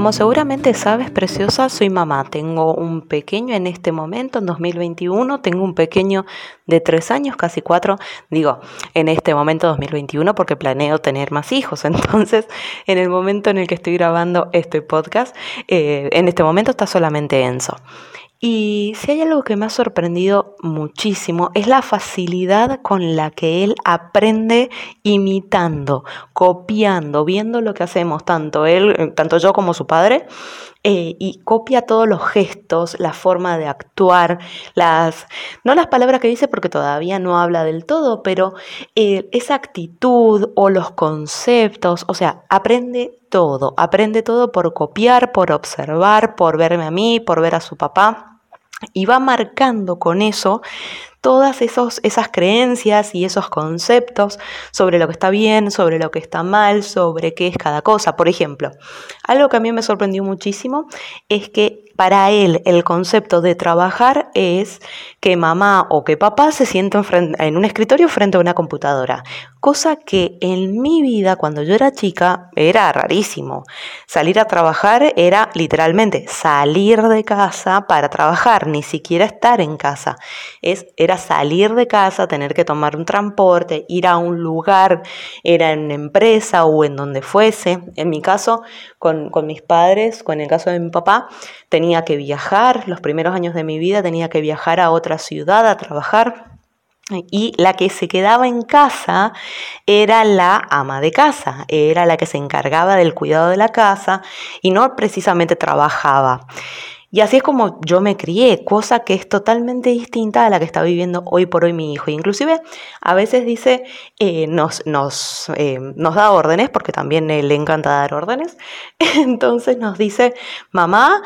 Como seguramente sabes, preciosa, soy mamá. Tengo un pequeño en este momento, en 2021. Tengo un pequeño de tres años, casi cuatro. Digo, en este momento 2021 porque planeo tener más hijos. Entonces, en el momento en el que estoy grabando este podcast, eh, en este momento está solamente Enzo. Y si hay algo que me ha sorprendido muchísimo es la facilidad con la que él aprende imitando, copiando, viendo lo que hacemos, tanto él, eh, tanto yo como su padre, eh, y copia todos los gestos, la forma de actuar, las, no las palabras que dice porque todavía no habla del todo, pero eh, esa actitud o los conceptos, o sea, aprende todo, aprende todo por copiar, por observar, por verme a mí, por ver a su papá y va marcando con eso todas esos, esas creencias y esos conceptos sobre lo que está bien, sobre lo que está mal, sobre qué es cada cosa. Por ejemplo, algo que a mí me sorprendió muchísimo es que para él el concepto de trabajar es que mamá o que papá se sienten en un escritorio frente a una computadora, cosa que en mi vida cuando yo era chica era rarísimo. Salir a trabajar era literalmente salir de casa para trabajar, ni siquiera estar en casa. Es, era salir de casa, tener que tomar un transporte, ir a un lugar, era en una empresa o en donde fuese. En mi caso, con, con mis padres, con el caso de mi papá, tenía que viajar, los primeros años de mi vida tenía que viajar a otra ciudad a trabajar. Y la que se quedaba en casa era la ama de casa, era la que se encargaba del cuidado de la casa y no precisamente trabajaba. Y así es como yo me crié, cosa que es totalmente distinta a la que está viviendo hoy por hoy mi hijo. Inclusive a veces dice, eh, nos, nos, eh, nos da órdenes, porque también le encanta dar órdenes. Entonces nos dice, mamá,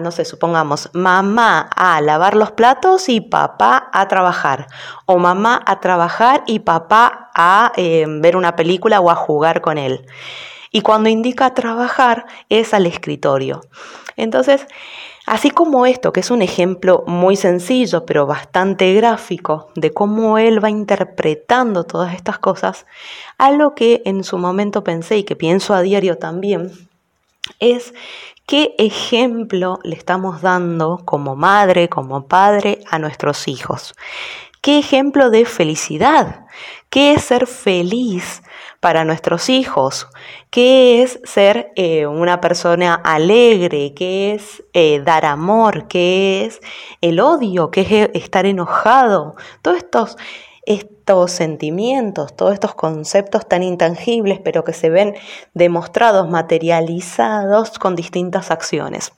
no sé, supongamos, mamá a lavar los platos y papá a trabajar. O mamá a trabajar y papá a eh, ver una película o a jugar con él. Y cuando indica trabajar es al escritorio. Entonces, Así como esto, que es un ejemplo muy sencillo, pero bastante gráfico, de cómo él va interpretando todas estas cosas, algo que en su momento pensé y que pienso a diario también, es qué ejemplo le estamos dando como madre, como padre a nuestros hijos. ¿Qué ejemplo de felicidad? ¿Qué es ser feliz para nuestros hijos? ¿Qué es ser eh, una persona alegre? ¿Qué es eh, dar amor? ¿Qué es el odio? ¿Qué es eh, estar enojado? Todos estos estos sentimientos, todos estos conceptos tan intangibles, pero que se ven demostrados, materializados con distintas acciones.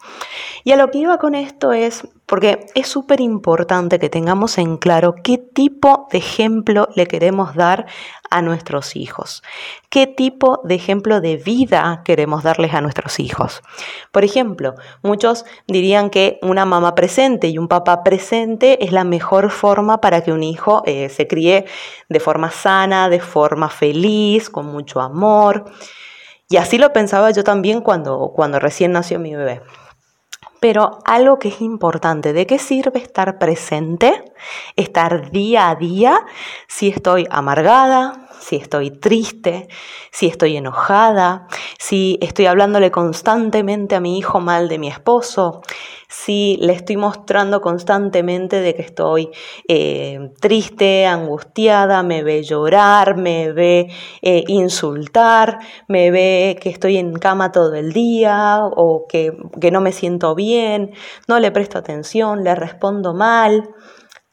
Y a lo que iba con esto es, porque es súper importante que tengamos en claro qué tipo de ejemplo le queremos dar a nuestros hijos, qué tipo de ejemplo de vida queremos darles a nuestros hijos. Por ejemplo, muchos dirían que una mamá presente y un papá presente es la mejor forma para que un hijo eh, se críe de forma sana, de forma feliz, con mucho amor. Y así lo pensaba yo también cuando, cuando recién nació mi bebé. Pero algo que es importante, ¿de qué sirve estar presente? Estar día a día si estoy amargada, si estoy triste, si estoy enojada, si estoy hablándole constantemente a mi hijo mal de mi esposo, si le estoy mostrando constantemente de que estoy eh, triste, angustiada, me ve llorar, me ve eh, insultar, me ve que estoy en cama todo el día o que, que no me siento bien, no le presto atención, le respondo mal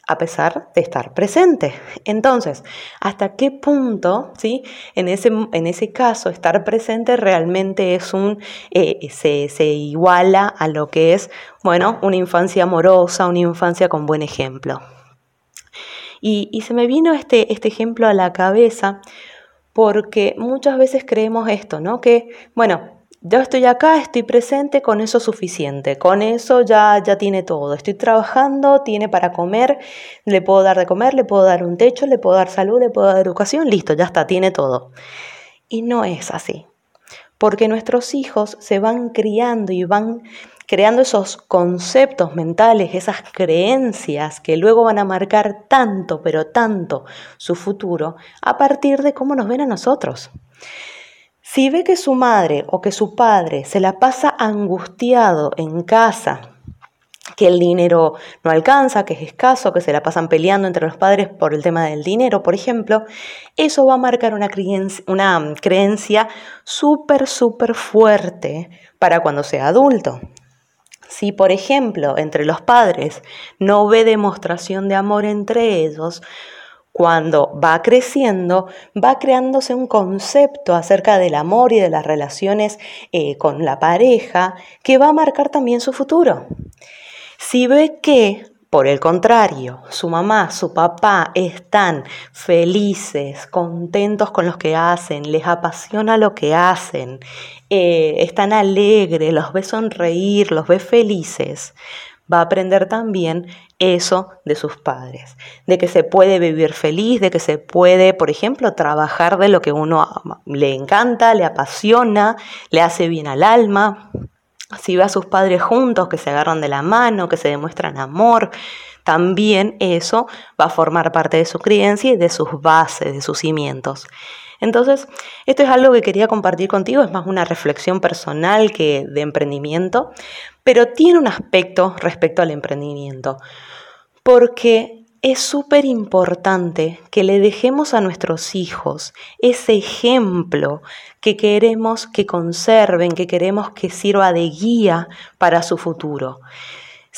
a pesar de estar presente. Entonces, ¿hasta qué punto, ¿sí? en, ese, en ese caso, estar presente realmente es un, eh, se, iguala a lo que es, bueno, una infancia amorosa, una infancia con buen ejemplo? Y, y se me vino este, este ejemplo a la cabeza porque muchas veces creemos esto, ¿no? Que, bueno, yo estoy acá, estoy presente, con eso suficiente, con eso ya, ya tiene todo. Estoy trabajando, tiene para comer, le puedo dar de comer, le puedo dar un techo, le puedo dar salud, le puedo dar educación, listo, ya está, tiene todo. Y no es así. porque nuestros hijos se van criando y van creando esos conceptos mentales, esas creencias que luego van a marcar tanto, pero tanto su futuro a partir de cómo nos ven a nosotros. Si ve que su madre o que su padre se la pasa angustiado en casa, que el dinero no alcanza, que es escaso, que se la pasan peleando entre los padres por el tema del dinero, por ejemplo, eso va a marcar una creencia, una creencia súper, súper fuerte para cuando sea adulto. Si, por ejemplo, entre los padres no ve demostración de amor entre ellos, cuando va creciendo, va creándose un concepto acerca del amor y de las relaciones eh, con la pareja que va a marcar también su futuro. Si ve que, por el contrario, su mamá, su papá están felices, contentos con lo que hacen, les apasiona lo que hacen, eh, están alegres, los ve sonreír, los ve felices, va a aprender también eso de sus padres, de que se puede vivir feliz, de que se puede, por ejemplo, trabajar de lo que uno le encanta, le apasiona, le hace bien al alma. Si ve a sus padres juntos, que se agarran de la mano, que se demuestran amor, también eso va a formar parte de su creencia y de sus bases, de sus cimientos. Entonces, esto es algo que quería compartir contigo, es más una reflexión personal que de emprendimiento, pero tiene un aspecto respecto al emprendimiento, porque es súper importante que le dejemos a nuestros hijos ese ejemplo que queremos que conserven, que queremos que sirva de guía para su futuro.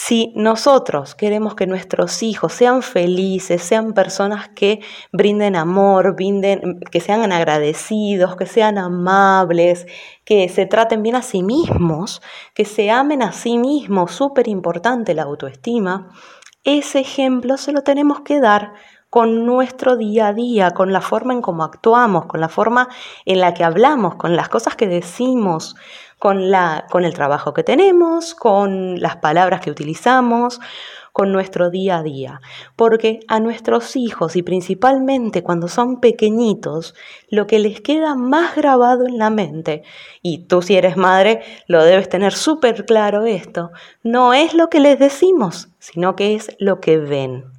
Si nosotros queremos que nuestros hijos sean felices, sean personas que brinden amor, brinden, que sean agradecidos, que sean amables, que se traten bien a sí mismos, que se amen a sí mismos, súper importante la autoestima, ese ejemplo se lo tenemos que dar con nuestro día a día, con la forma en cómo actuamos, con la forma en la que hablamos, con las cosas que decimos, con, la, con el trabajo que tenemos, con las palabras que utilizamos, con nuestro día a día. Porque a nuestros hijos y principalmente cuando son pequeñitos, lo que les queda más grabado en la mente, y tú si eres madre lo debes tener súper claro esto, no es lo que les decimos, sino que es lo que ven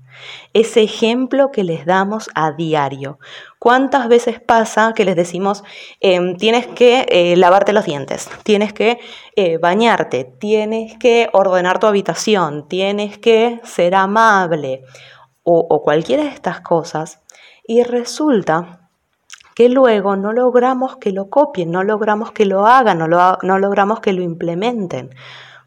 ese ejemplo que les damos a diario. ¿Cuántas veces pasa que les decimos, em, tienes que eh, lavarte los dientes, tienes que eh, bañarte, tienes que ordenar tu habitación, tienes que ser amable o, cualquiera de estas cosas? Y resulta que luego no logramos que lo copien, no logramos que lo hagan, no, no logramos que lo implementen.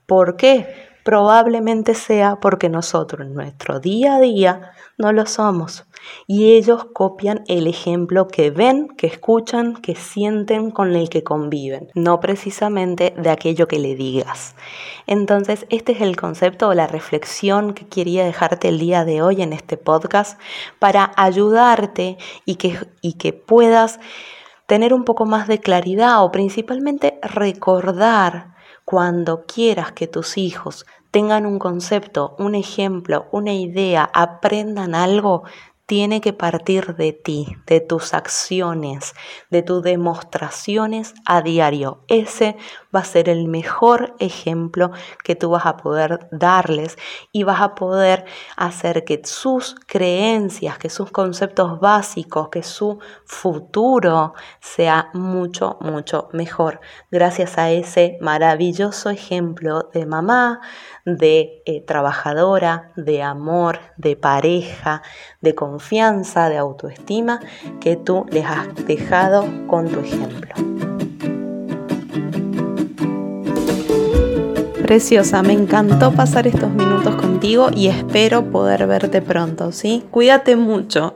¿Por qué? Probablemente sea porque nosotros en nuestro día a día no lo somos. Y ellos copian el ejemplo que ven, que escuchan, que sienten con el que conviven, no precisamente de aquello que le digas. Entonces, este es el concepto o la reflexión que quería dejarte el día de hoy en este podcast para ayudarte y que, y que puedas tener un poco más de claridad o principalmente recordar cuando quieras que tus hijos tengan un concepto, un ejemplo, una idea, aprendan algo, tiene que partir de ti, de tus acciones, de tus demostraciones a diario. Ese va a ser el mejor ejemplo que tú vas a poder darles y vas a poder hacer que sus creencias, que sus conceptos básicos, que su futuro sea mucho, mucho mejor. Gracias a ese maravilloso ejemplo de mamá, de eh, trabajadora, de amor, de pareja, de confianza, de autoestima que tú les has dejado con tu ejemplo. Preciosa, me encantó pasar estos minutos contigo y espero poder verte pronto, ¿sí? Cuídate mucho